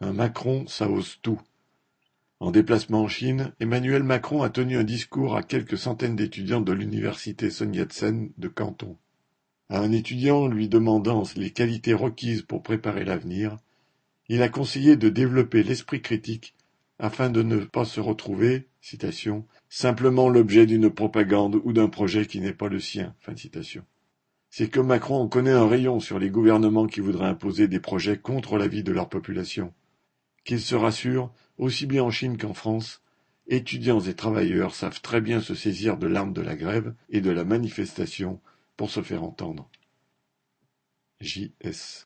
Un Macron, ça ose tout. En déplacement en Chine, Emmanuel Macron a tenu un discours à quelques centaines d'étudiants de l'université Sun Yat-sen de Canton. À un étudiant lui demandant les qualités requises pour préparer l'avenir, il a conseillé de développer l'esprit critique afin de ne pas se retrouver, citation, simplement l'objet d'une propagande ou d'un projet qui n'est pas le sien. C'est que Macron en connaît un rayon sur les gouvernements qui voudraient imposer des projets contre la vie de leur population. Qu'il se rassure, aussi bien en Chine qu'en France, étudiants et travailleurs savent très bien se saisir de l'arme de la grève et de la manifestation pour se faire entendre. J.S.